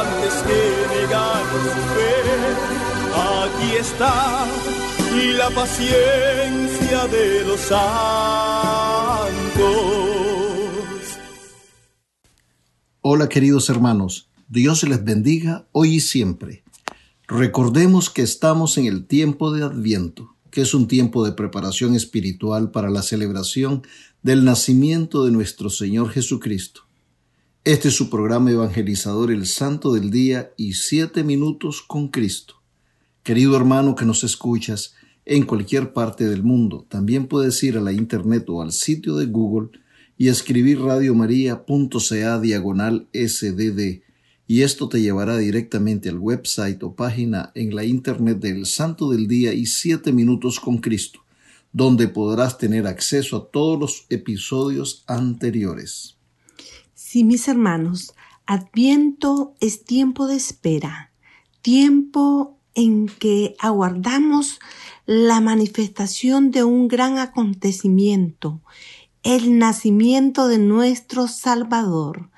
antes que. Aquí está la paciencia de los santos. Hola queridos hermanos, Dios les bendiga hoy y siempre. Recordemos que estamos en el tiempo de Adviento, que es un tiempo de preparación espiritual para la celebración del nacimiento de nuestro Señor Jesucristo. Este es su programa evangelizador El Santo del Día y Siete Minutos con Cristo. Querido hermano que nos escuchas en cualquier parte del mundo, también puedes ir a la internet o al sitio de Google y escribir radiomaria.ca diagonal sdd y esto te llevará directamente al website o página en la internet del Santo del Día y Siete Minutos con Cristo, donde podrás tener acceso a todos los episodios anteriores. Sí, mis hermanos, Adviento es tiempo de espera, tiempo en que aguardamos la manifestación de un gran acontecimiento, el nacimiento de nuestro Salvador,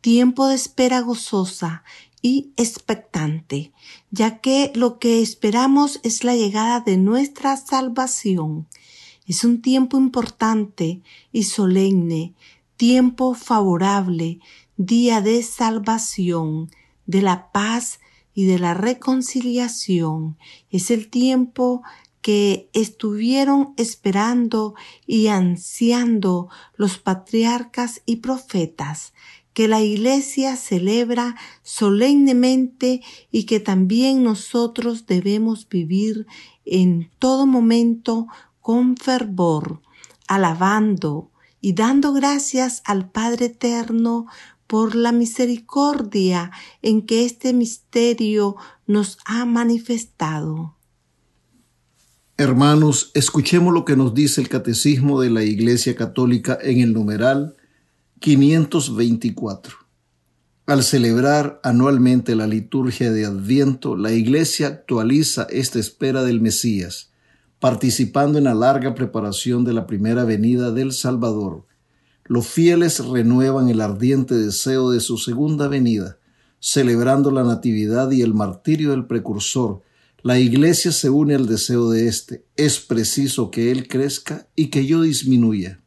tiempo de espera gozosa y expectante, ya que lo que esperamos es la llegada de nuestra salvación. Es un tiempo importante y solemne, tiempo favorable, día de salvación, de la paz y de la reconciliación. Es el tiempo que estuvieron esperando y ansiando los patriarcas y profetas, que la Iglesia celebra solemnemente y que también nosotros debemos vivir en todo momento con fervor, alabando y dando gracias al Padre Eterno por la misericordia en que este misterio nos ha manifestado. Hermanos, escuchemos lo que nos dice el Catecismo de la Iglesia Católica en el numeral 524. Al celebrar anualmente la liturgia de Adviento, la Iglesia actualiza esta espera del Mesías, participando en la larga preparación de la primera venida del Salvador. Los fieles renuevan el ardiente deseo de su segunda venida, celebrando la Natividad y el martirio del precursor, la iglesia se une al deseo de éste. Es preciso que Él crezca y que yo disminuya.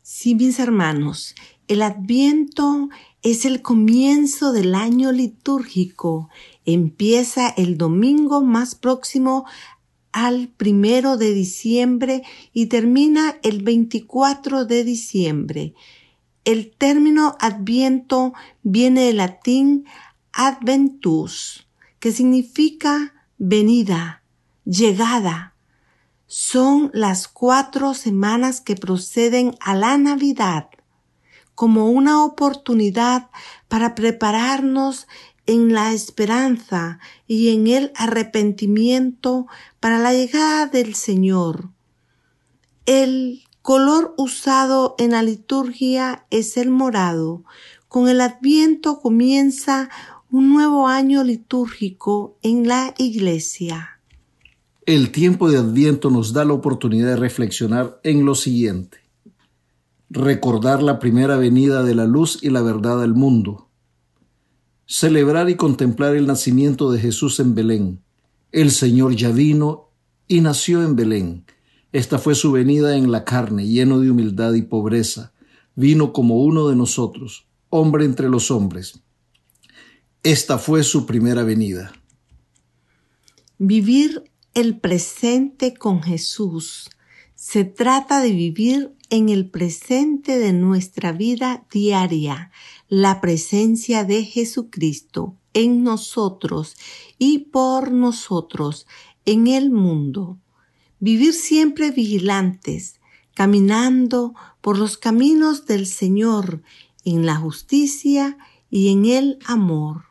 Sí, mis hermanos, el adviento es el comienzo del año litúrgico. Empieza el domingo más próximo al primero de diciembre y termina el 24 de diciembre. El término adviento viene del latín adventus que significa venida, llegada. Son las cuatro semanas que proceden a la Navidad como una oportunidad para prepararnos en la esperanza y en el arrepentimiento para la llegada del Señor. El color usado en la liturgia es el morado. Con el adviento comienza un nuevo año litúrgico en la Iglesia. El tiempo de Adviento nos da la oportunidad de reflexionar en lo siguiente. Recordar la primera venida de la luz y la verdad al mundo. Celebrar y contemplar el nacimiento de Jesús en Belén. El Señor ya vino y nació en Belén. Esta fue su venida en la carne, lleno de humildad y pobreza. Vino como uno de nosotros, hombre entre los hombres Esta fue su primera venida. Vivir el presente con Jesús. Se trata de vivir en el presente de nuestra vida diaria, la presencia de Jesucristo en nosotros y por nosotros en el mundo. Vivir siempre vigilantes, caminando por los caminos del Señor en la justicia y en el amor.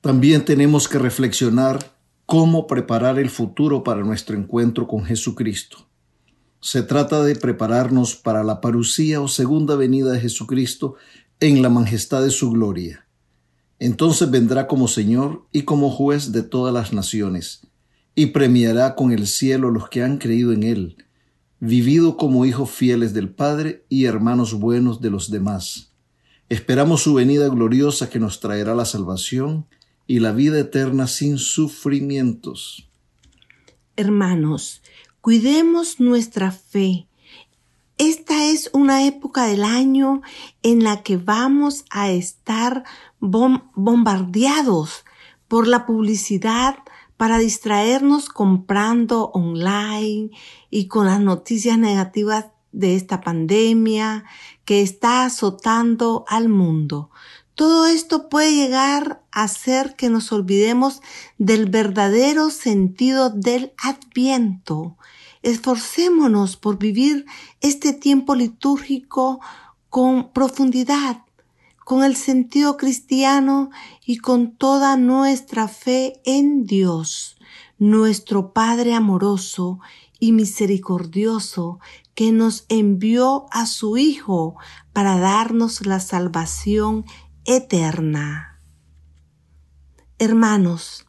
También tenemos que reflexionar cómo preparar el futuro para nuestro encuentro con Jesucristo. Se trata de prepararnos para la parucía o segunda venida de Jesucristo en la majestad de su gloria. Entonces vendrá como Señor y como juez de todas las naciones, y premiará con el cielo los que han creído en Él, vivido como hijos fieles del Padre y hermanos buenos de los demás. Esperamos su venida gloriosa que nos traerá la salvación y la vida eterna sin sufrimientos. Hermanos, cuidemos nuestra fe. Esta es una época del año en la que vamos a estar bombardeados por la publicidad para distraernos comprando online y con las noticias negativas de esta pandemia que está azotando al mundo. Todo esto puede llegar a hacer que nos olvidemos del verdadero sentido del adviento. Esforcémonos por vivir este tiempo litúrgico con profundidad, con el sentido cristiano y con toda nuestra fe en Dios, nuestro Padre amoroso y misericordioso, que nos envió a su Hijo para darnos la salvación eterna. Hermanos,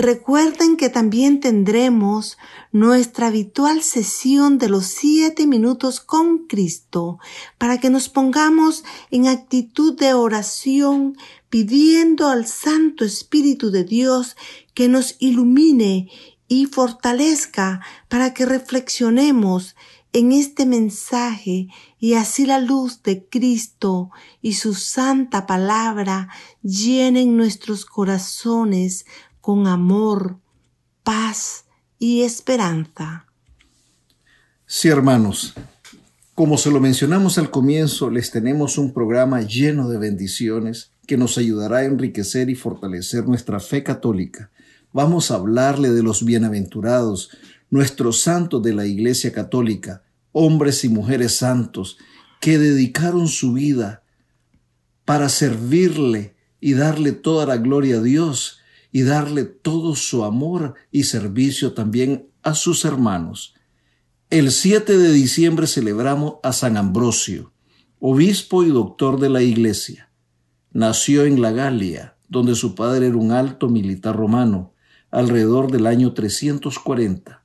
recuerden que también tendremos nuestra habitual sesión de los siete minutos con Cristo para que nos pongamos en actitud de oración pidiendo al Santo Espíritu de Dios que nos ilumine y fortalezca para que reflexionemos en este mensaje y así la luz de Cristo y su santa palabra llenen nuestros corazones con amor, paz y esperanza. Sí, hermanos, como se lo mencionamos al comienzo, les tenemos un programa lleno de bendiciones que nos ayudará a enriquecer y fortalecer nuestra fe católica. Vamos a hablarle de los bienaventurados, nuestros santos de la Iglesia Católica, hombres y mujeres santos que dedicaron su vida para servirle y darle toda la gloria a Dios y darle todo su amor y servicio también a sus hermanos. El 7 de diciembre celebramos a San Ambrosio, obispo y doctor de la Iglesia. Nació en la Galia, donde su padre era un alto militar romano, alrededor del año 340.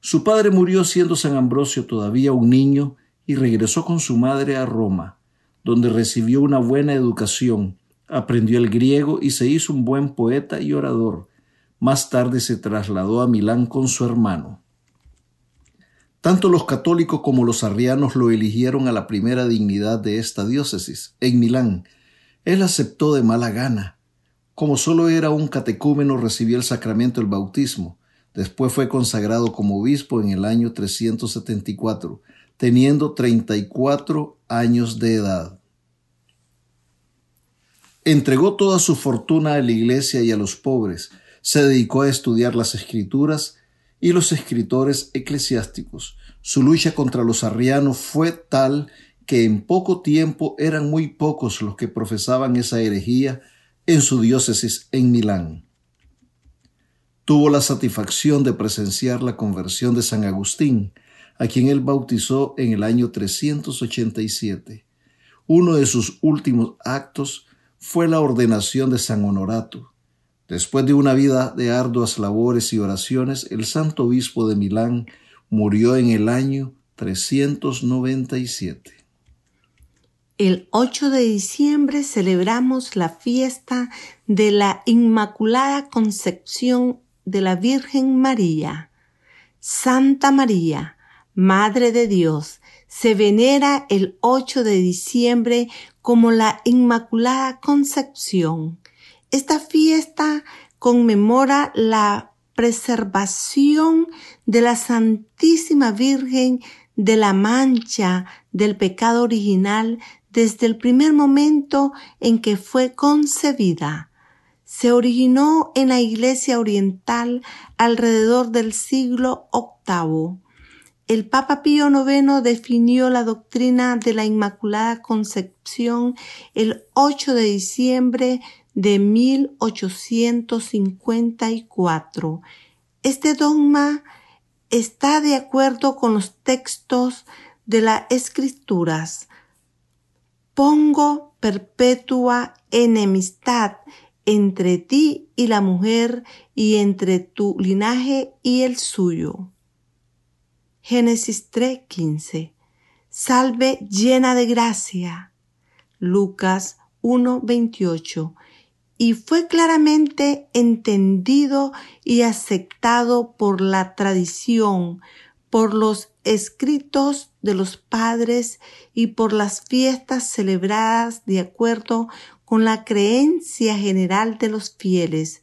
Su padre murió siendo San Ambrosio todavía un niño y regresó con su madre a Roma, donde recibió una buena educación, aprendió el griego y se hizo un buen poeta y orador. Más tarde se trasladó a Milán con su hermano. Tanto los católicos como los arrianos lo eligieron a la primera dignidad de esta diócesis, en Milán. Él aceptó de mala gana, como solo era un catecúmeno, recibió el sacramento del bautismo. Después fue consagrado como obispo en el año 374, teniendo 34 años de edad. Entregó toda su fortuna a la iglesia y a los pobres, se dedicó a estudiar las escrituras y los escritores eclesiásticos. Su lucha contra los arrianos fue tal que en poco tiempo eran muy pocos los que profesaban esa herejía en su diócesis en Milán. Tuvo la satisfacción de presenciar la conversión de San Agustín, a quien él bautizó en el año 387. Uno de sus últimos actos fue la ordenación de San Honorato. Después de una vida de arduas labores y oraciones, el santo obispo de Milán murió en el año 397. El 8 de diciembre celebramos la fiesta de la Inmaculada Concepción de la Virgen María. Santa María, Madre de Dios, se venera el 8 de diciembre como la Inmaculada Concepción. Esta fiesta conmemora la preservación de la Santísima Virgen de la mancha del pecado original desde el primer momento en que fue concebida. Se originó en la Iglesia Oriental alrededor del siglo VIII. El Papa Pío IX definió la doctrina de la Inmaculada Concepción el 8 de diciembre de 1854. Este dogma está de acuerdo con los textos de las Escrituras. Pongo perpetua enemistad entre ti y la mujer y entre tu linaje y el suyo. Génesis 3:15. Salve llena de gracia. Lucas 1:28 y fue claramente entendido y aceptado por la tradición, por los escritos de los padres y por las fiestas celebradas de acuerdo con la creencia general de los fieles,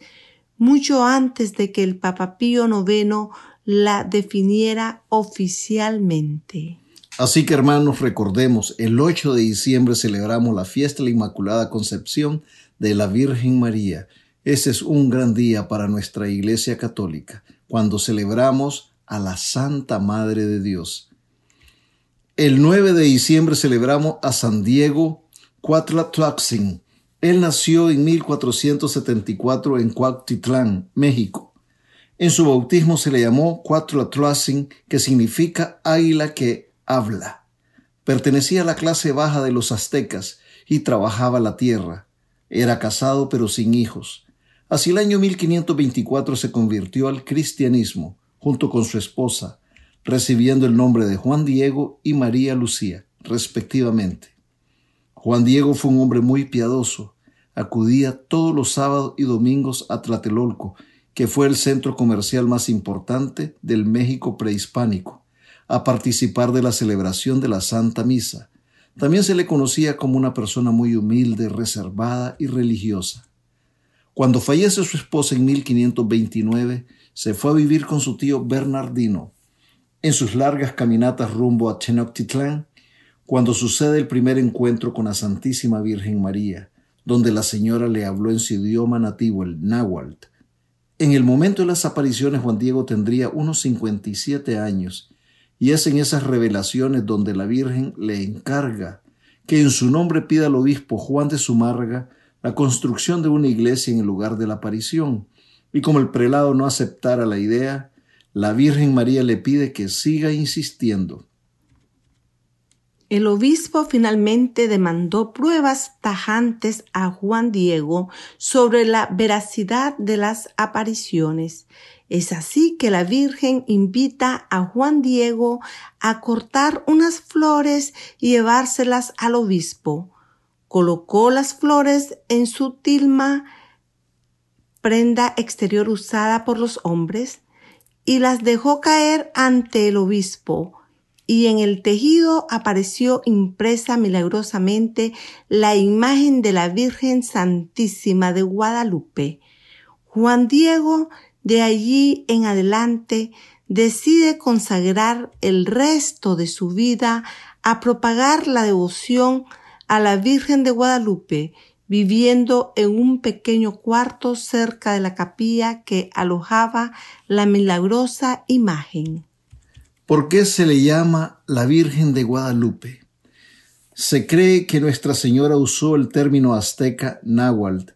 mucho antes de que el Papa Pío IX la definiera oficialmente. Así que hermanos, recordemos, el 8 de diciembre celebramos la fiesta de la Inmaculada Concepción de la Virgen María. Ese es un gran día para nuestra Iglesia Católica, cuando celebramos a la Santa Madre de Dios. El 9 de diciembre celebramos a San Diego Cuatlatlaxin. Él nació en 1474 en Cuautitlán, México. En su bautismo se le llamó Cuatlatlaxin, que significa águila que habla. Pertenecía a la clase baja de los aztecas y trabajaba la tierra. Era casado pero sin hijos. Hacia el año 1524 se convirtió al cristianismo junto con su esposa, recibiendo el nombre de Juan Diego y María Lucía, respectivamente. Juan Diego fue un hombre muy piadoso. Acudía todos los sábados y domingos a Tlatelolco, que fue el centro comercial más importante del México prehispánico, a participar de la celebración de la Santa Misa, también se le conocía como una persona muy humilde, reservada y religiosa. Cuando fallece su esposa en 1529, se fue a vivir con su tío Bernardino. En sus largas caminatas rumbo a Tenochtitlán, cuando sucede el primer encuentro con la Santísima Virgen María, donde la señora le habló en su idioma nativo, el náhuatl. En el momento de las apariciones, Juan Diego tendría unos 57 años y es en esas revelaciones donde la Virgen le encarga que en su nombre pida al obispo Juan de Sumarga la construcción de una iglesia en el lugar de la aparición. Y como el prelado no aceptara la idea, la Virgen María le pide que siga insistiendo. El obispo finalmente demandó pruebas tajantes a Juan Diego sobre la veracidad de las apariciones es así que la Virgen invita a Juan Diego a cortar unas flores y llevárselas al obispo. Colocó las flores en su tilma, prenda exterior usada por los hombres, y las dejó caer ante el obispo, y en el tejido apareció impresa milagrosamente la imagen de la Virgen Santísima de Guadalupe. Juan Diego de allí en adelante decide consagrar el resto de su vida a propagar la devoción a la Virgen de Guadalupe, viviendo en un pequeño cuarto cerca de la capilla que alojaba la milagrosa imagen. ¿Por qué se le llama la Virgen de Guadalupe? Se cree que Nuestra Señora usó el término azteca náhuatl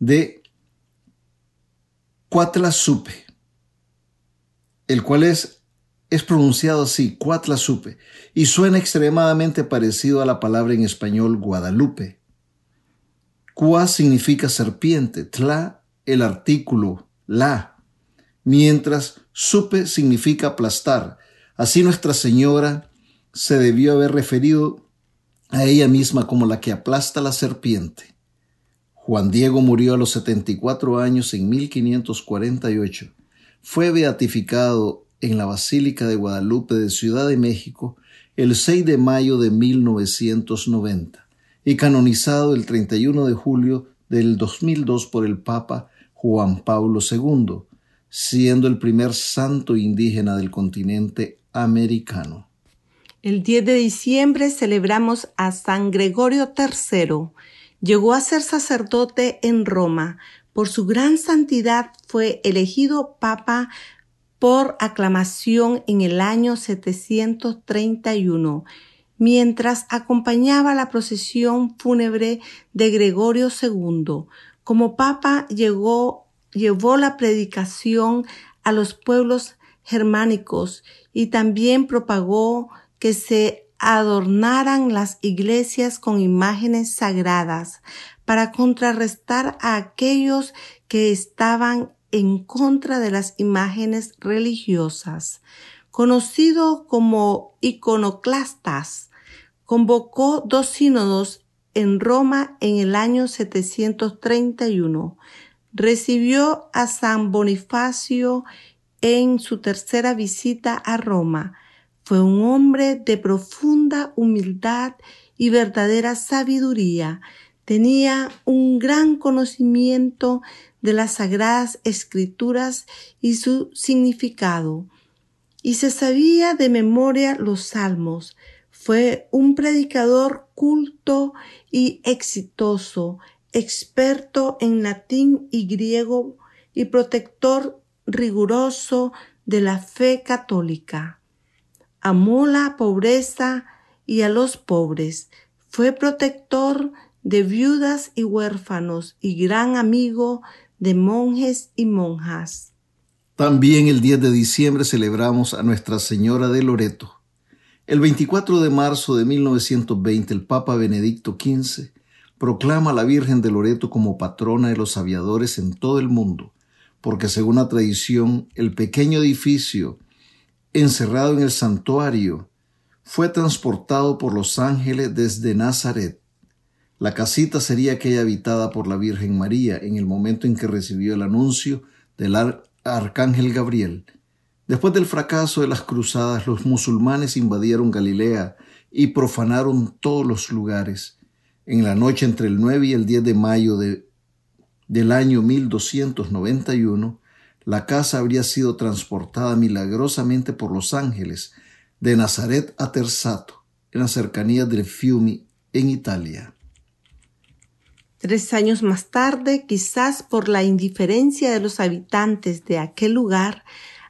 de Cuatlasupe, el cual es, es pronunciado así, Cuatlasupe, y suena extremadamente parecido a la palabra en español Guadalupe. Cua significa serpiente, tla el artículo, la, mientras supe significa aplastar. Así Nuestra Señora se debió haber referido a ella misma como la que aplasta la serpiente. Juan Diego murió a los 74 años en 1548. Fue beatificado en la Basílica de Guadalupe de Ciudad de México el 6 de mayo de 1990 y canonizado el 31 de julio del 2002 por el Papa Juan Pablo II, siendo el primer santo indígena del continente americano. El 10 de diciembre celebramos a San Gregorio III. Llegó a ser sacerdote en Roma. Por su gran santidad fue elegido papa por aclamación en el año 731, mientras acompañaba la procesión fúnebre de Gregorio II. Como papa llegó, llevó la predicación a los pueblos germánicos y también propagó que se adornaran las iglesias con imágenes sagradas para contrarrestar a aquellos que estaban en contra de las imágenes religiosas. Conocido como iconoclastas, convocó dos sínodos en Roma en el año 731. Recibió a San Bonifacio en su tercera visita a Roma. Fue un hombre de profunda humildad y verdadera sabiduría. Tenía un gran conocimiento de las sagradas escrituras y su significado, y se sabía de memoria los salmos. Fue un predicador culto y exitoso, experto en latín y griego y protector riguroso de la fe católica. Amó la pobreza y a los pobres. Fue protector de viudas y huérfanos y gran amigo de monjes y monjas. También el 10 de diciembre celebramos a Nuestra Señora de Loreto. El 24 de marzo de 1920 el Papa Benedicto XV proclama a la Virgen de Loreto como patrona de los aviadores en todo el mundo, porque según la tradición el pequeño edificio encerrado en el santuario fue transportado por los ángeles desde Nazaret la casita sería aquella habitada por la Virgen María en el momento en que recibió el anuncio del arcángel Gabriel. Después del fracaso de las cruzadas, los musulmanes invadieron Galilea y profanaron todos los lugares. En la noche entre el 9 y el 10 de mayo de, del año 1291, la casa habría sido transportada milagrosamente por los ángeles de Nazaret a Terzato, en las cercanías del Fiumi, en Italia. Tres años más tarde, quizás por la indiferencia de los habitantes de aquel lugar,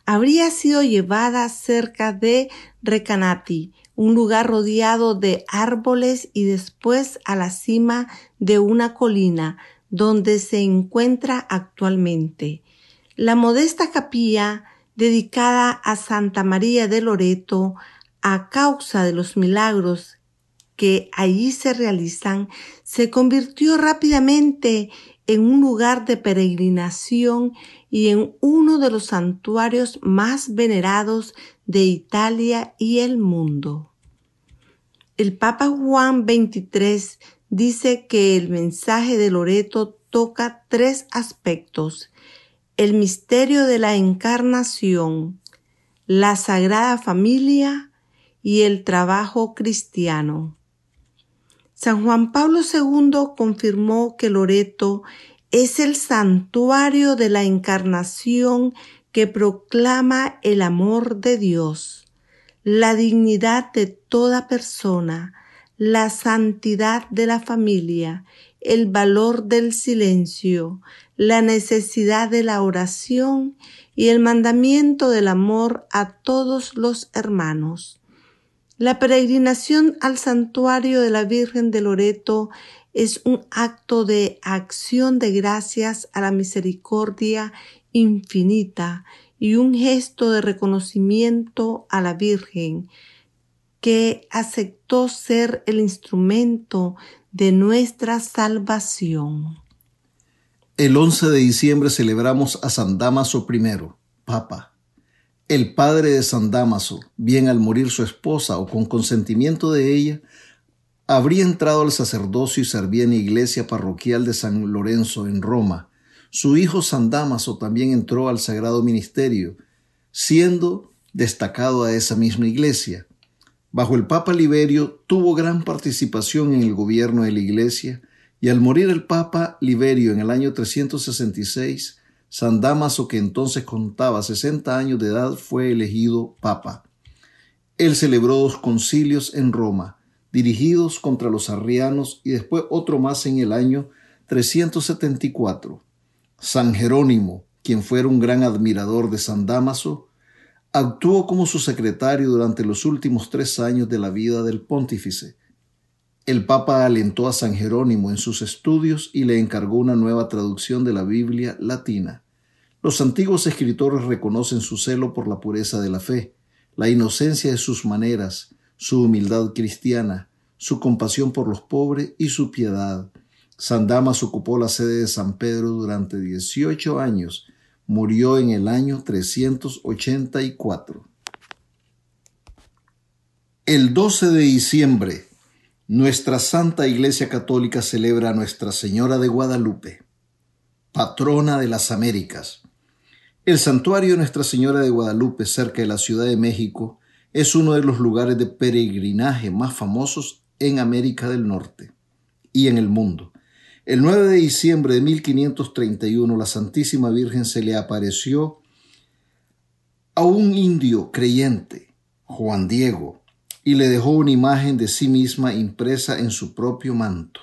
habría sido llevada cerca de Recanati, un lugar rodeado de árboles y después a la cima de una colina donde se encuentra actualmente. La modesta capilla dedicada a Santa María de Loreto, a causa de los milagros que allí se realizan se convirtió rápidamente en un lugar de peregrinación y en uno de los santuarios más venerados de Italia y el mundo. El Papa Juan XXIII dice que el mensaje de Loreto toca tres aspectos, el misterio de la encarnación, la sagrada familia y el trabajo cristiano. San Juan Pablo II confirmó que Loreto es el santuario de la encarnación que proclama el amor de Dios, la dignidad de toda persona, la santidad de la familia, el valor del silencio, la necesidad de la oración y el mandamiento del amor a todos los hermanos. La peregrinación al santuario de la Virgen de Loreto es un acto de acción de gracias a la misericordia infinita y un gesto de reconocimiento a la Virgen que aceptó ser el instrumento de nuestra salvación. El 11 de diciembre celebramos a San Damaso I, Papa el padre de San Damaso, bien al morir su esposa o con consentimiento de ella, habría entrado al sacerdocio y servía en la iglesia parroquial de San Lorenzo en Roma. Su hijo San Damaso también entró al sagrado ministerio, siendo destacado a esa misma iglesia. Bajo el Papa Liberio tuvo gran participación en el gobierno de la Iglesia y al morir el Papa Liberio en el año 366, San Damaso, que entonces contaba 60 años de edad, fue elegido Papa. Él celebró dos concilios en Roma, dirigidos contra los arrianos y después otro más en el año 374. San Jerónimo, quien fuera un gran admirador de San Damaso, actuó como su secretario durante los últimos tres años de la vida del pontífice. El Papa alentó a San Jerónimo en sus estudios y le encargó una nueva traducción de la Biblia latina. Los antiguos escritores reconocen su celo por la pureza de la fe, la inocencia de sus maneras, su humildad cristiana, su compasión por los pobres y su piedad. San Damas ocupó la sede de San Pedro durante 18 años murió en el año 384. El 12 de diciembre, nuestra Santa Iglesia Católica celebra a Nuestra Señora de Guadalupe, patrona de las Américas. El santuario de Nuestra Señora de Guadalupe, cerca de la Ciudad de México, es uno de los lugares de peregrinaje más famosos en América del Norte y en el mundo. El 9 de diciembre de 1531 la Santísima Virgen se le apareció a un indio creyente, Juan Diego, y le dejó una imagen de sí misma impresa en su propio manto.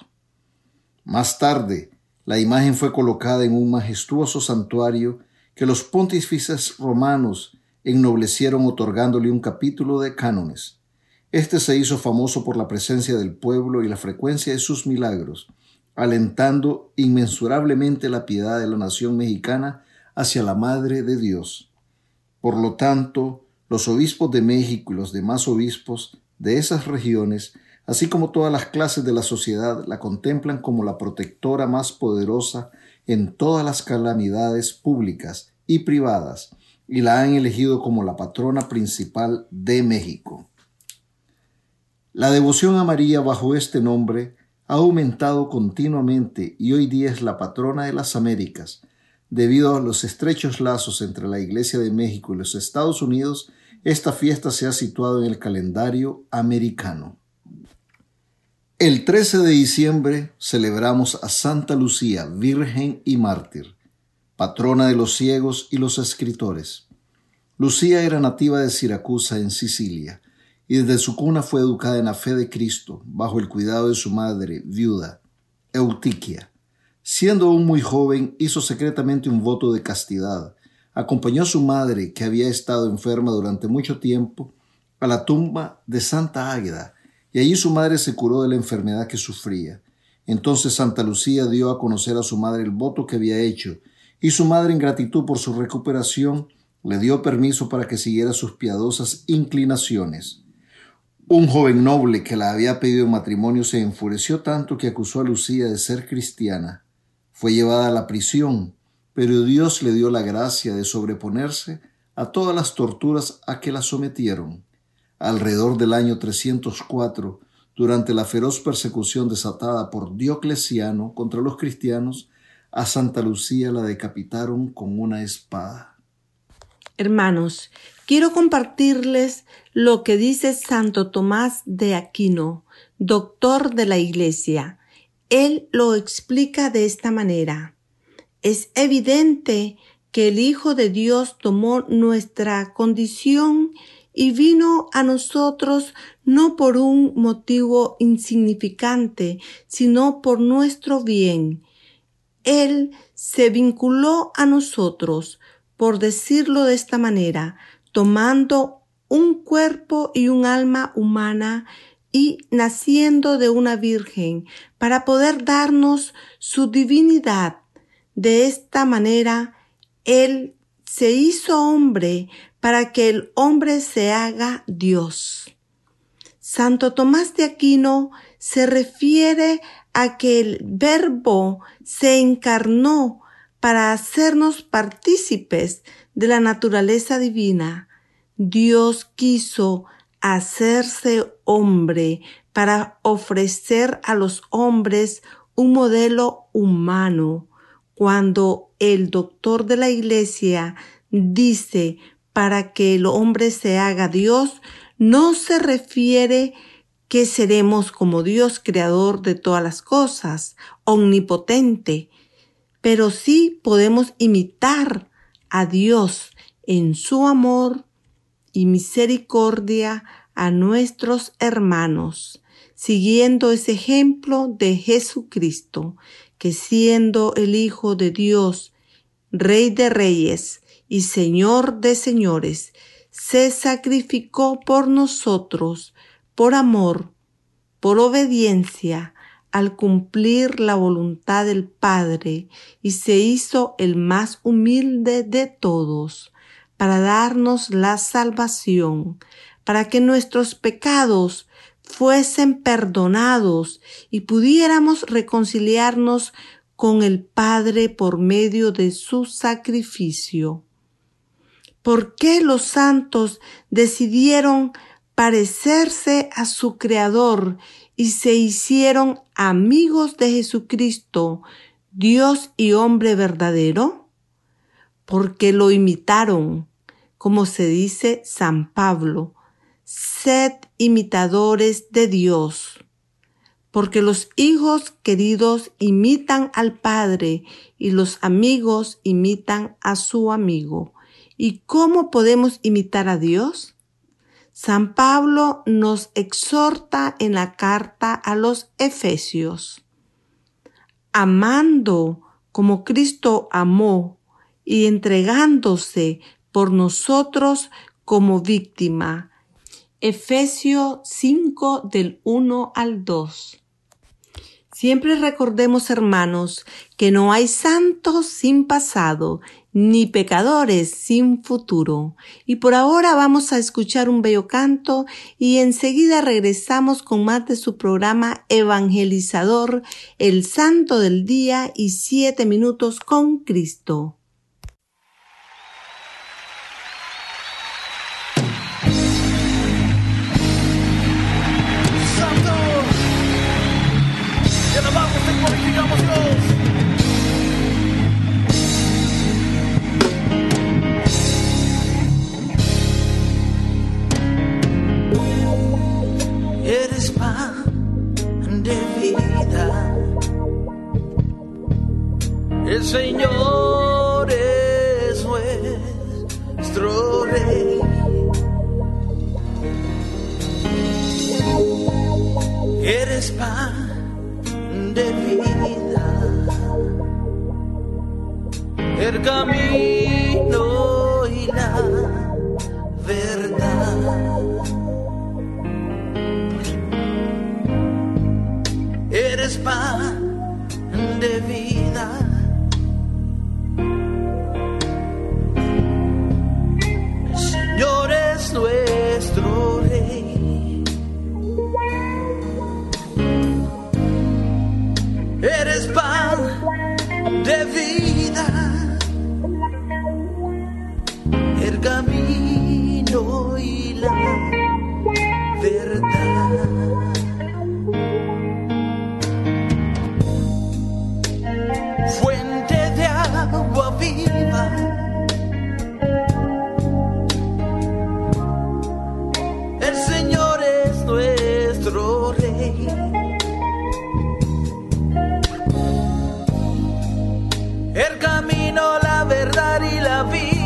Más tarde, la imagen fue colocada en un majestuoso santuario que los pontífices romanos ennoblecieron otorgándole un capítulo de cánones. Este se hizo famoso por la presencia del pueblo y la frecuencia de sus milagros, alentando inmensurablemente la piedad de la nación mexicana hacia la Madre de Dios. Por lo tanto, los obispos de México y los demás obispos de esas regiones, así como todas las clases de la sociedad, la contemplan como la protectora más poderosa en todas las calamidades públicas y privadas, y la han elegido como la patrona principal de México. La devoción a María bajo este nombre ha aumentado continuamente y hoy día es la patrona de las Américas. Debido a los estrechos lazos entre la Iglesia de México y los Estados Unidos, esta fiesta se ha situado en el calendario americano. El 13 de diciembre celebramos a Santa Lucía, Virgen y Mártir, patrona de los ciegos y los escritores. Lucía era nativa de Siracusa, en Sicilia, y desde su cuna fue educada en la fe de Cristo, bajo el cuidado de su madre, viuda, Eutiquia. Siendo aún muy joven, hizo secretamente un voto de castidad. Acompañó a su madre, que había estado enferma durante mucho tiempo, a la tumba de Santa Águeda, y allí su madre se curó de la enfermedad que sufría. Entonces Santa Lucía dio a conocer a su madre el voto que había hecho, y su madre, en gratitud por su recuperación, le dio permiso para que siguiera sus piadosas inclinaciones. Un joven noble que la había pedido matrimonio se enfureció tanto que acusó a Lucía de ser cristiana. Fue llevada a la prisión, pero Dios le dio la gracia de sobreponerse a todas las torturas a que la sometieron. Alrededor del año 304, durante la feroz persecución desatada por Diocleciano contra los cristianos, a Santa Lucía la decapitaron con una espada. Hermanos, quiero compartirles lo que dice Santo Tomás de Aquino, doctor de la Iglesia. Él lo explica de esta manera. Es evidente que el Hijo de Dios tomó nuestra condición y vino a nosotros no por un motivo insignificante, sino por nuestro bien. Él se vinculó a nosotros, por decirlo de esta manera, tomando un cuerpo y un alma humana y naciendo de una virgen para poder darnos su divinidad. De esta manera, Él se hizo hombre para que el hombre se haga Dios. Santo Tomás de Aquino se refiere a que el verbo se encarnó para hacernos partícipes de la naturaleza divina. Dios quiso hacerse hombre para ofrecer a los hombres un modelo humano. Cuando el doctor de la iglesia dice para que el hombre se haga Dios, no se refiere que seremos como Dios creador de todas las cosas, omnipotente, pero sí podemos imitar a Dios en su amor y misericordia a nuestros hermanos, siguiendo ese ejemplo de Jesucristo, que siendo el Hijo de Dios, Rey de Reyes y Señor de Señores, se sacrificó por nosotros, por amor, por obediencia, al cumplir la voluntad del Padre, y se hizo el más humilde de todos, para darnos la salvación, para que nuestros pecados fuesen perdonados y pudiéramos reconciliarnos con el Padre por medio de su sacrificio. ¿Por qué los santos decidieron parecerse a su Creador y se hicieron amigos de Jesucristo, Dios y hombre verdadero? Porque lo imitaron, como se dice San Pablo, sed imitadores de Dios. Porque los hijos queridos imitan al Padre y los amigos imitan a su amigo. ¿Y cómo podemos imitar a Dios? San Pablo nos exhorta en la carta a los Efesios, amando como Cristo amó y entregándose por nosotros como víctima. Efesio 5 del 1 al 2. Siempre recordemos, hermanos, que no hay santos sin pasado, ni pecadores sin futuro. Y por ahora vamos a escuchar un bello canto y enseguida regresamos con más de su programa evangelizador, el santo del día y siete minutos con Cristo. el camino, la verdad y la vida.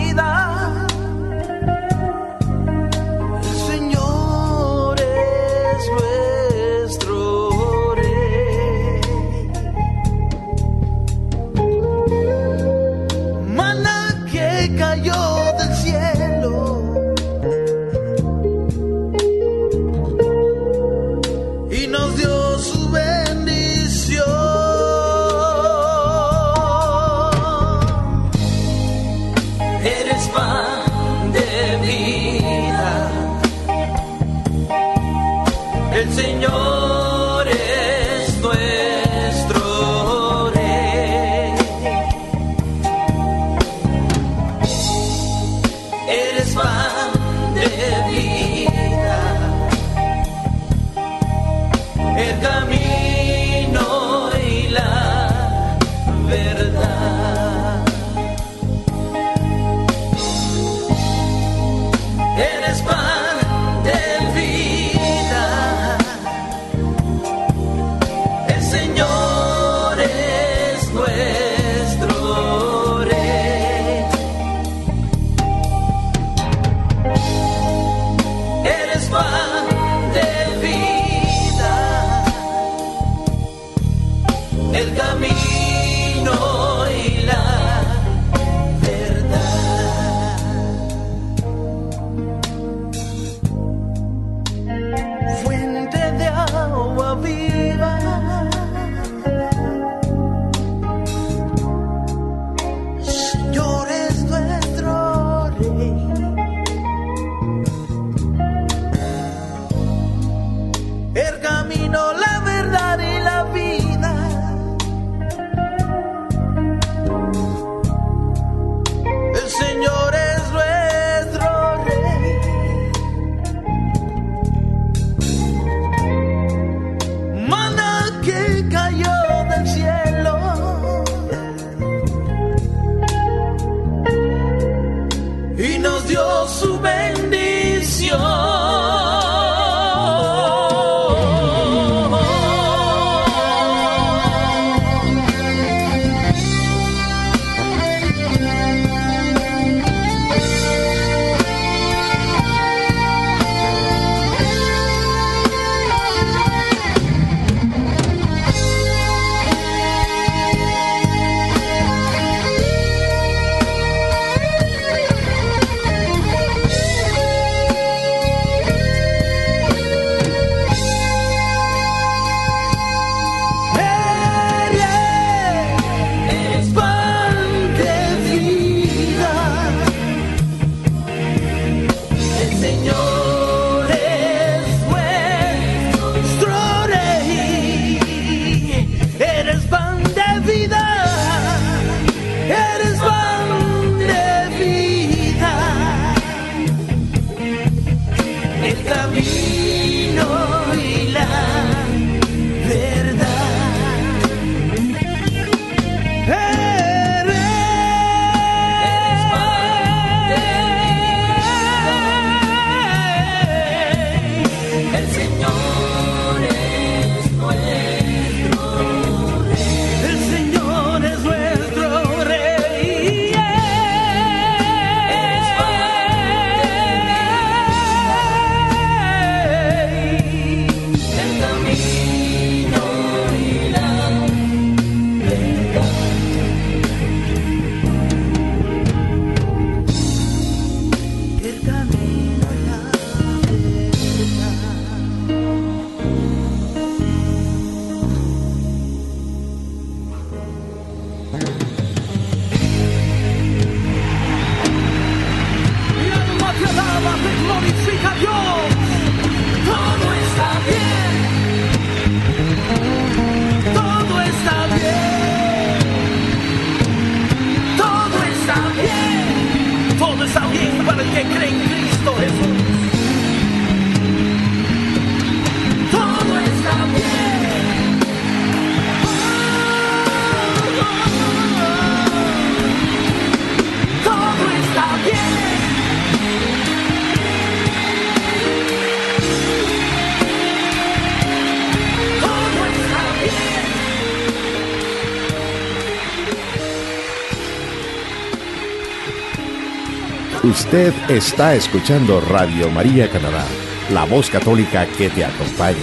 Usted está escuchando Radio María Canadá, la voz católica que te acompaña.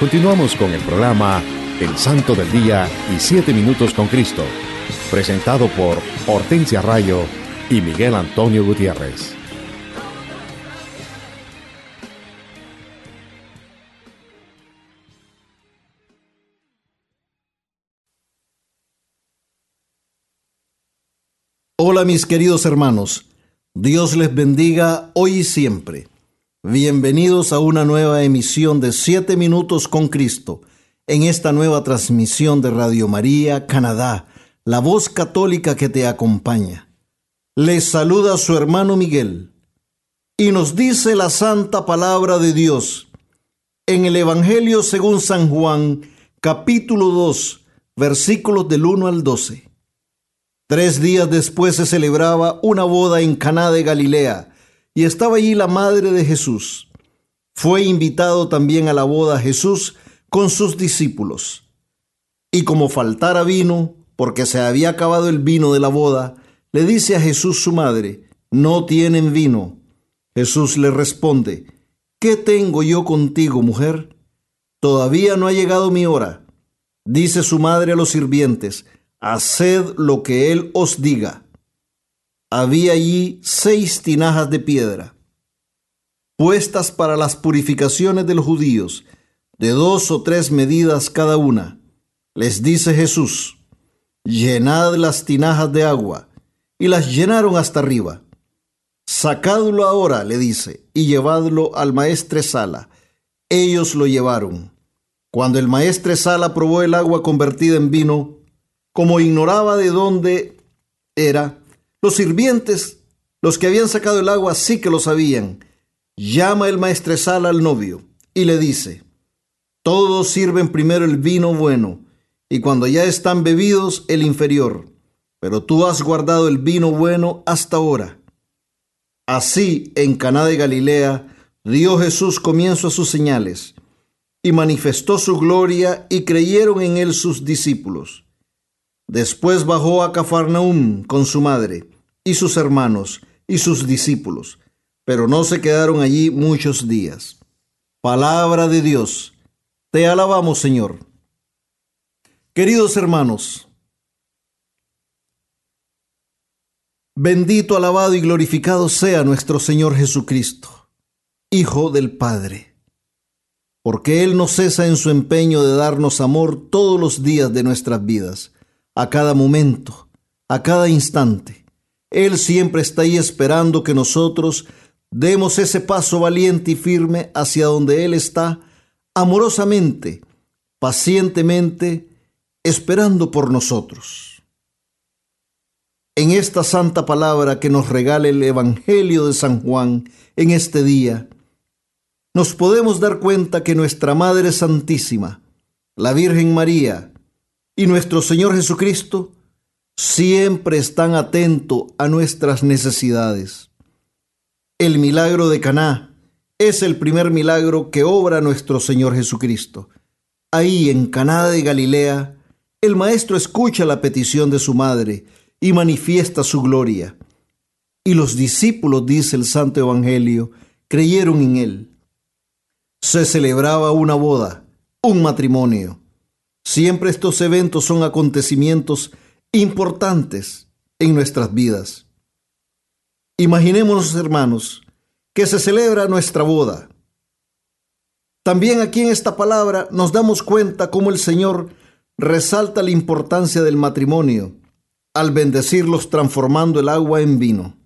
Continuamos con el programa El Santo del Día y Siete Minutos con Cristo, presentado por Hortensia Rayo y Miguel Antonio Gutiérrez. Hola mis queridos hermanos, Dios les bendiga hoy y siempre. Bienvenidos a una nueva emisión de 7 minutos con Cristo, en esta nueva transmisión de Radio María, Canadá, la voz católica que te acompaña. Les saluda su hermano Miguel y nos dice la santa palabra de Dios en el Evangelio según San Juan, capítulo 2, versículos del 1 al 12. Tres días después se celebraba una boda en Caná de Galilea, y estaba allí la madre de Jesús. Fue invitado también a la boda Jesús con sus discípulos. Y como faltara vino, porque se había acabado el vino de la boda, le dice a Jesús su madre, no tienen vino. Jesús le responde, ¿qué tengo yo contigo, mujer? Todavía no ha llegado mi hora. Dice su madre a los sirvientes, haced lo que él os diga. Había allí seis tinajas de piedra, puestas para las purificaciones de los judíos, de dos o tres medidas cada una. Les dice Jesús, llenad las tinajas de agua, y las llenaron hasta arriba. Sacadlo ahora, le dice, y llevadlo al maestre Sala. Ellos lo llevaron. Cuando el maestre Sala probó el agua convertida en vino, como ignoraba de dónde era, los sirvientes, los que habían sacado el agua, sí que lo sabían. Llama el maestresala al novio y le dice, todos sirven primero el vino bueno y cuando ya están bebidos el inferior, pero tú has guardado el vino bueno hasta ahora. Así en Caná de Galilea dio Jesús comienzo a sus señales y manifestó su gloria y creyeron en él sus discípulos. Después bajó a Cafarnaum con su madre y sus hermanos y sus discípulos, pero no se quedaron allí muchos días. Palabra de Dios, te alabamos Señor. Queridos hermanos, bendito, alabado y glorificado sea nuestro Señor Jesucristo, Hijo del Padre, porque Él no cesa en su empeño de darnos amor todos los días de nuestras vidas a cada momento, a cada instante. Él siempre está ahí esperando que nosotros demos ese paso valiente y firme hacia donde Él está, amorosamente, pacientemente, esperando por nosotros. En esta santa palabra que nos regala el Evangelio de San Juan en este día, nos podemos dar cuenta que nuestra Madre Santísima, la Virgen María, y nuestro Señor Jesucristo siempre están atentos a nuestras necesidades. El milagro de Caná es el primer milagro que obra nuestro Señor Jesucristo. Ahí en Caná de Galilea, el maestro escucha la petición de su madre y manifiesta su gloria. Y los discípulos, dice el Santo Evangelio, creyeron en él. Se celebraba una boda, un matrimonio. Siempre estos eventos son acontecimientos importantes en nuestras vidas. Imaginémonos, hermanos, que se celebra nuestra boda. También aquí en esta palabra nos damos cuenta cómo el Señor resalta la importancia del matrimonio al bendecirlos transformando el agua en vino.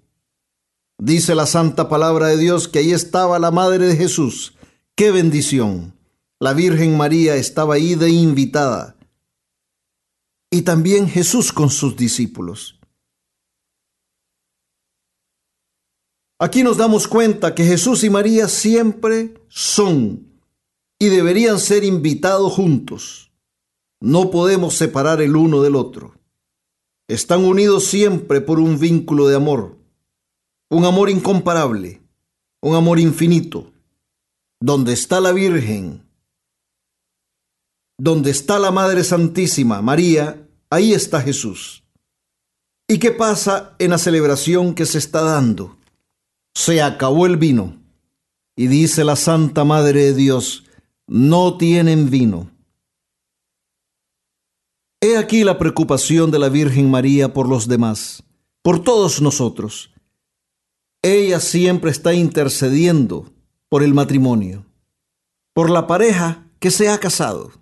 Dice la santa palabra de Dios que ahí estaba la madre de Jesús. ¡Qué bendición! La Virgen María estaba ahí de invitada. Y también Jesús con sus discípulos. Aquí nos damos cuenta que Jesús y María siempre son y deberían ser invitados juntos. No podemos separar el uno del otro. Están unidos siempre por un vínculo de amor, un amor incomparable, un amor infinito. Donde está la Virgen, donde está la Madre Santísima, María, ahí está Jesús. ¿Y qué pasa en la celebración que se está dando? Se acabó el vino. Y dice la Santa Madre de Dios, no tienen vino. He aquí la preocupación de la Virgen María por los demás, por todos nosotros. Ella siempre está intercediendo por el matrimonio, por la pareja que se ha casado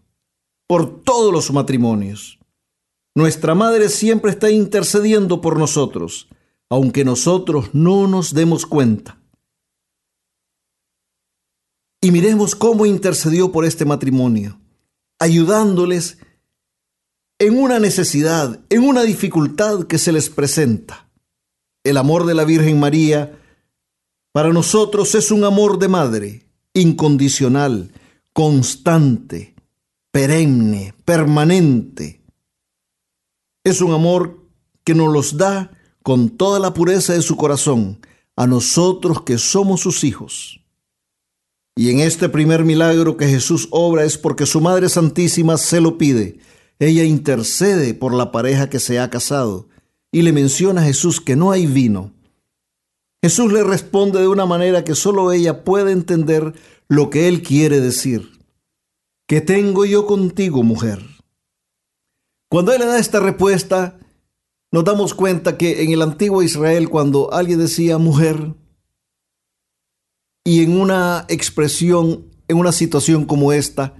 por todos los matrimonios. Nuestra Madre siempre está intercediendo por nosotros, aunque nosotros no nos demos cuenta. Y miremos cómo intercedió por este matrimonio, ayudándoles en una necesidad, en una dificultad que se les presenta. El amor de la Virgen María para nosotros es un amor de madre, incondicional, constante, perenne, permanente. Es un amor que nos los da con toda la pureza de su corazón a nosotros que somos sus hijos. Y en este primer milagro que Jesús obra es porque su Madre Santísima se lo pide. Ella intercede por la pareja que se ha casado y le menciona a Jesús que no hay vino. Jesús le responde de una manera que solo ella puede entender lo que él quiere decir. ¿Qué tengo yo contigo, mujer? Cuando él le da esta respuesta, nos damos cuenta que en el antiguo Israel, cuando alguien decía mujer, y en una expresión, en una situación como esta,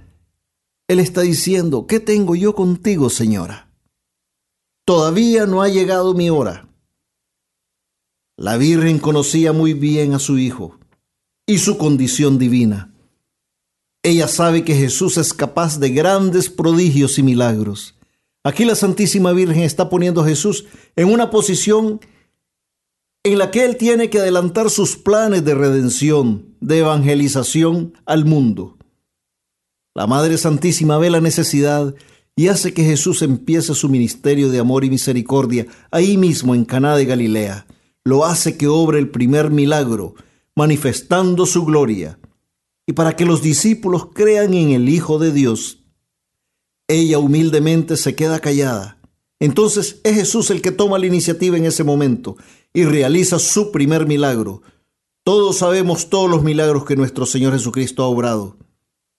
él está diciendo, ¿qué tengo yo contigo, señora? Todavía no ha llegado mi hora. La Virgen conocía muy bien a su hijo y su condición divina. Ella sabe que Jesús es capaz de grandes prodigios y milagros. Aquí la Santísima Virgen está poniendo a Jesús en una posición en la que Él tiene que adelantar sus planes de redención, de evangelización al mundo. La Madre Santísima ve la necesidad y hace que Jesús empiece su ministerio de amor y misericordia ahí mismo en Caná de Galilea. Lo hace que obre el primer milagro, manifestando su gloria, y para que los discípulos crean en el Hijo de Dios ella humildemente se queda callada. Entonces es Jesús el que toma la iniciativa en ese momento y realiza su primer milagro. Todos sabemos todos los milagros que nuestro Señor Jesucristo ha obrado.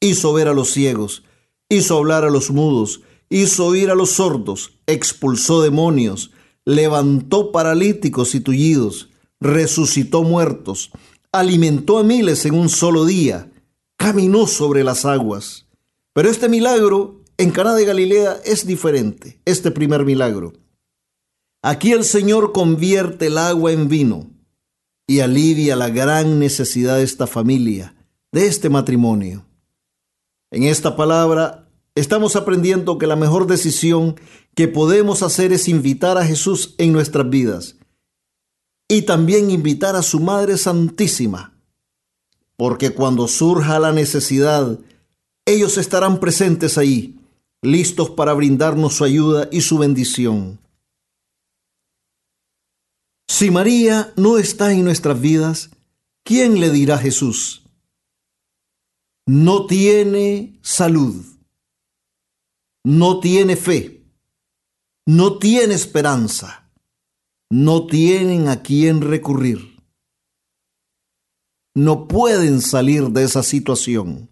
Hizo ver a los ciegos, hizo hablar a los mudos, hizo oír a los sordos, expulsó demonios, levantó paralíticos y tullidos, resucitó muertos, alimentó a miles en un solo día, caminó sobre las aguas. Pero este milagro en Caná de Galilea es diferente, este primer milagro. Aquí el Señor convierte el agua en vino y alivia la gran necesidad de esta familia, de este matrimonio. En esta palabra estamos aprendiendo que la mejor decisión que podemos hacer es invitar a Jesús en nuestras vidas y también invitar a su Madre Santísima, porque cuando surja la necesidad, ellos estarán presentes ahí listos para brindarnos su ayuda y su bendición. Si María no está en nuestras vidas, ¿quién le dirá Jesús? No tiene salud, no tiene fe, no tiene esperanza, no tienen a quién recurrir. No pueden salir de esa situación,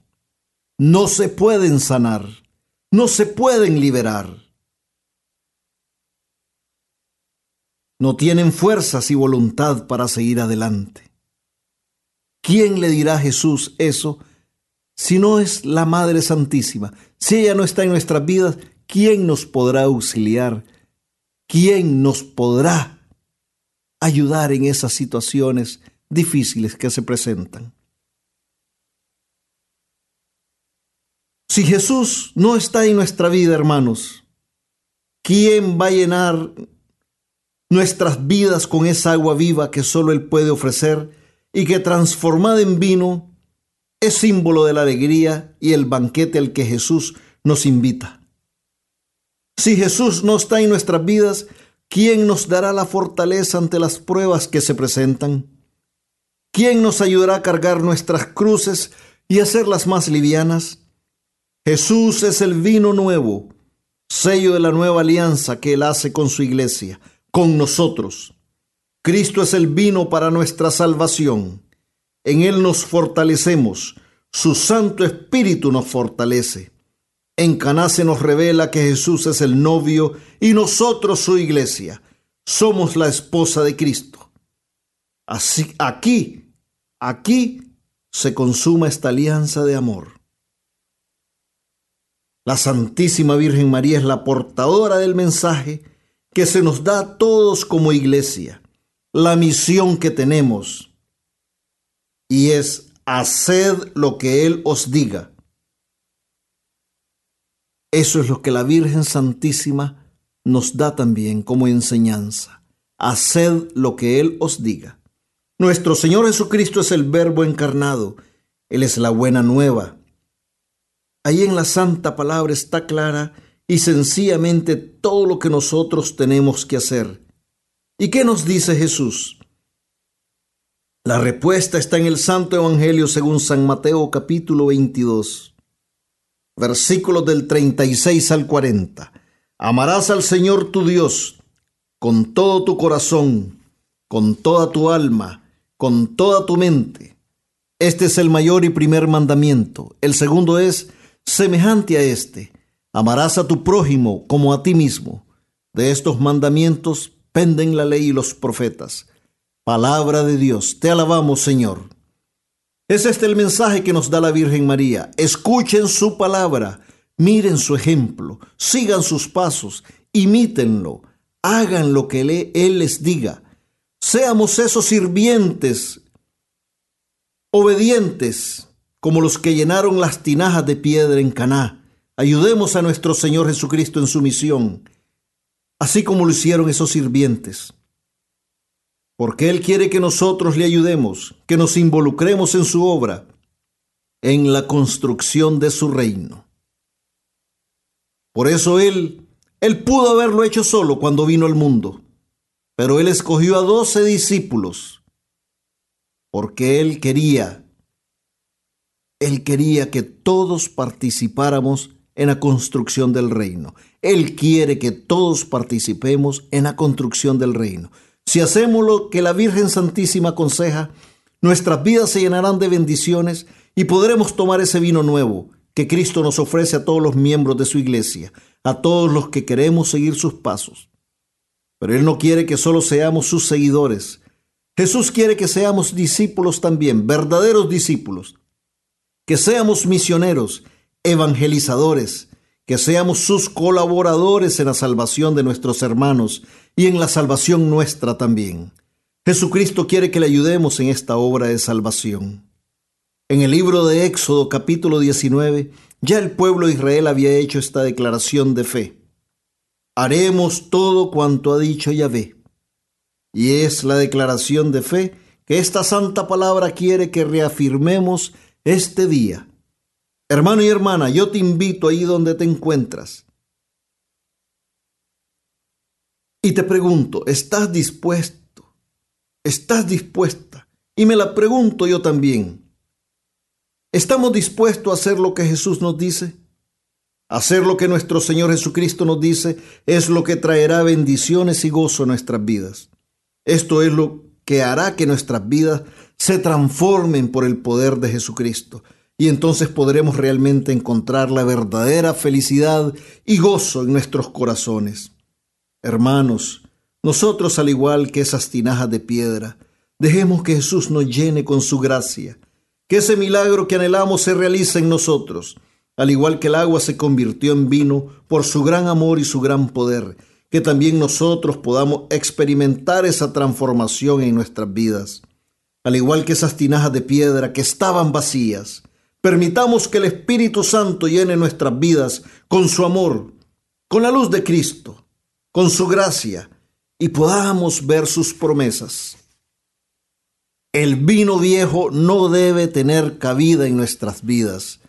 no se pueden sanar no se pueden liberar. No tienen fuerzas y voluntad para seguir adelante. ¿Quién le dirá a Jesús eso si no es la Madre Santísima? Si ella no está en nuestras vidas, ¿quién nos podrá auxiliar? ¿Quién nos podrá ayudar en esas situaciones difíciles que se presentan? Si Jesús no está en nuestra vida, hermanos, ¿quién va a llenar nuestras vidas con esa agua viva que solo Él puede ofrecer y que transformada en vino es símbolo de la alegría y el banquete al que Jesús nos invita? Si Jesús no está en nuestras vidas, ¿quién nos dará la fortaleza ante las pruebas que se presentan? ¿Quién nos ayudará a cargar nuestras cruces y hacerlas más livianas? Jesús es el vino nuevo, sello de la nueva alianza que Él hace con su iglesia, con nosotros. Cristo es el vino para nuestra salvación. En Él nos fortalecemos, su Santo Espíritu nos fortalece. En Caná se nos revela que Jesús es el novio y nosotros su iglesia. Somos la esposa de Cristo. Así, aquí, aquí se consuma esta alianza de amor. La Santísima Virgen María es la portadora del mensaje que se nos da a todos como iglesia, la misión que tenemos, y es haced lo que Él os diga. Eso es lo que la Virgen Santísima nos da también como enseñanza. Haced lo que Él os diga. Nuestro Señor Jesucristo es el Verbo encarnado. Él es la buena nueva Ahí en la santa palabra está clara y sencillamente todo lo que nosotros tenemos que hacer. ¿Y qué nos dice Jesús? La respuesta está en el Santo Evangelio según San Mateo capítulo 22, versículos del 36 al 40. Amarás al Señor tu Dios con todo tu corazón, con toda tu alma, con toda tu mente. Este es el mayor y primer mandamiento. El segundo es semejante a este. Amarás a tu prójimo como a ti mismo. De estos mandamientos penden la ley y los profetas. Palabra de Dios, te alabamos Señor. Es este el mensaje que nos da la Virgen María. Escuchen su palabra, miren su ejemplo, sigan sus pasos, imítenlo, hagan lo que Él les diga. Seamos esos sirvientes obedientes como los que llenaron las tinajas de piedra en Caná. Ayudemos a nuestro Señor Jesucristo en su misión, así como lo hicieron esos sirvientes porque Él quiere que nosotros le ayudemos, que nos involucremos en su obra, en la construcción de su reino. Por eso Él, Él pudo haberlo hecho solo cuando vino al mundo, pero Él escogió a doce discípulos, porque Él quería, Él quería que todos participáramos en la construcción del reino. Él quiere que todos participemos en la construcción del reino. Si hacemos lo que la Virgen Santísima aconseja, nuestras vidas se llenarán de bendiciones y podremos tomar ese vino nuevo que Cristo nos ofrece a todos los miembros de su iglesia, a todos los que queremos seguir sus pasos. Pero Él no quiere que solo seamos sus seguidores. Jesús quiere que seamos discípulos también, verdaderos discípulos, que seamos misioneros, evangelizadores, que seamos sus colaboradores en la salvación de nuestros hermanos y en la salvación nuestra también. Jesucristo quiere que le ayudemos en esta obra de salvación. En el libro de Éxodo capítulo 19, ya el pueblo de Israel había hecho esta declaración de fe. Haremos todo cuanto ha dicho Yahvé. Y es la declaración de fe que esta santa palabra quiere que reafirmemos este día Hermano y hermana, yo te invito ahí donde te encuentras. Y te pregunto, ¿estás dispuesto? ¿Estás dispuesta? Y me la pregunto yo también. ¿Estamos dispuestos a hacer lo que Jesús nos dice? Hacer lo que nuestro Señor Jesucristo nos dice es lo que traerá bendiciones y gozo a nuestras vidas. Esto es lo que hará que nuestras vidas se transformen por el poder de Jesucristo y entonces podremos realmente encontrar la verdadera felicidad y gozo en nuestros corazones. Hermanos, nosotros al igual que esas tinajas de piedra, dejemos que Jesús nos llene con su gracia, que ese milagro que anhelamos se realice en nosotros, al igual que el agua se convirtió en vino por su gran amor y su gran poder, que también nosotros podamos experimentar esa transformación en nuestras vidas, al igual que esas tinajas de piedra que estaban vacías, Permitamos que el Espíritu Santo llene nuestras vidas con su amor, con la luz de Cristo, con su gracia, y podamos ver sus promesas. El vino viejo no debe tener cabida en nuestras vidas.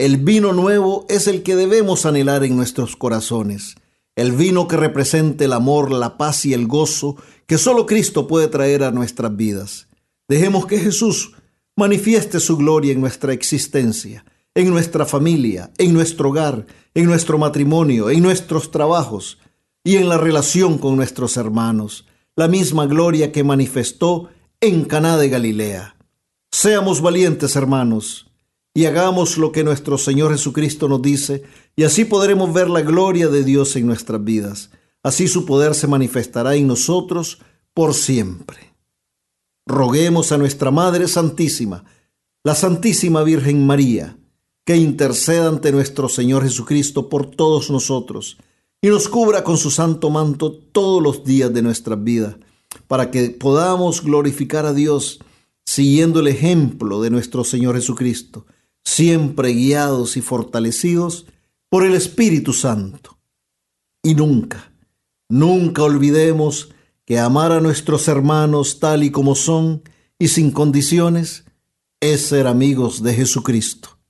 El vino nuevo es el que debemos anhelar en nuestros corazones. El vino que represente el amor, la paz y el gozo que solo Cristo puede traer a nuestras vidas. Dejemos que Jesús manifieste su gloria en nuestra existencia, en nuestra familia, en nuestro hogar, en nuestro matrimonio, en nuestros trabajos y en la relación con nuestros hermanos, la misma gloria que manifestó en Caná de Galilea. Seamos valientes, hermanos, y hagamos lo que nuestro Señor Jesucristo nos dice, y así podremos ver la gloria de Dios en nuestras vidas. Así su poder se manifestará en nosotros por siempre roguemos a nuestra Madre Santísima, la Santísima Virgen María, que interceda ante nuestro Señor Jesucristo por todos nosotros y nos cubra con su santo manto todos los días de nuestra vida, para que podamos glorificar a Dios siguiendo el ejemplo de nuestro Señor Jesucristo, siempre guiados y fortalecidos por el Espíritu Santo. Y nunca, nunca olvidemos que amar a nuestros hermanos tal y como son y sin condiciones es ser amigos de Jesucristo.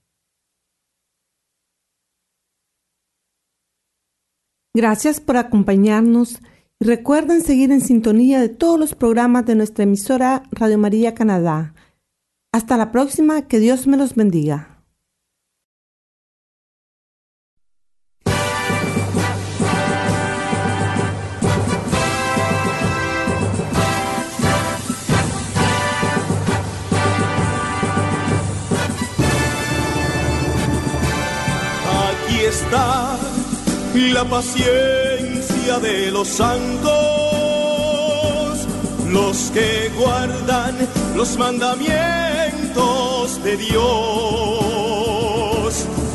Gracias por acompañarnos y recuerden seguir en sintonía de todos los programas de nuestra emisora Radio María Canadá. Hasta la próxima, que Dios me los bendiga. está la paciencia de los santos, los que guardan los mandamientos de Dios,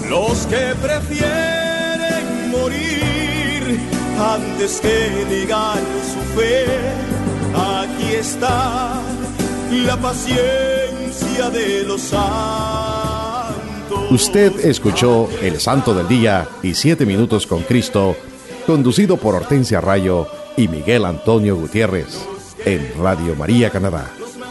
los que prefieren morir antes que negar su fe. Aquí está la paciencia de los santos. Usted escuchó El Santo del Día y Siete Minutos con Cristo, conducido por Hortensia Rayo y Miguel Antonio Gutiérrez, en Radio María Canadá,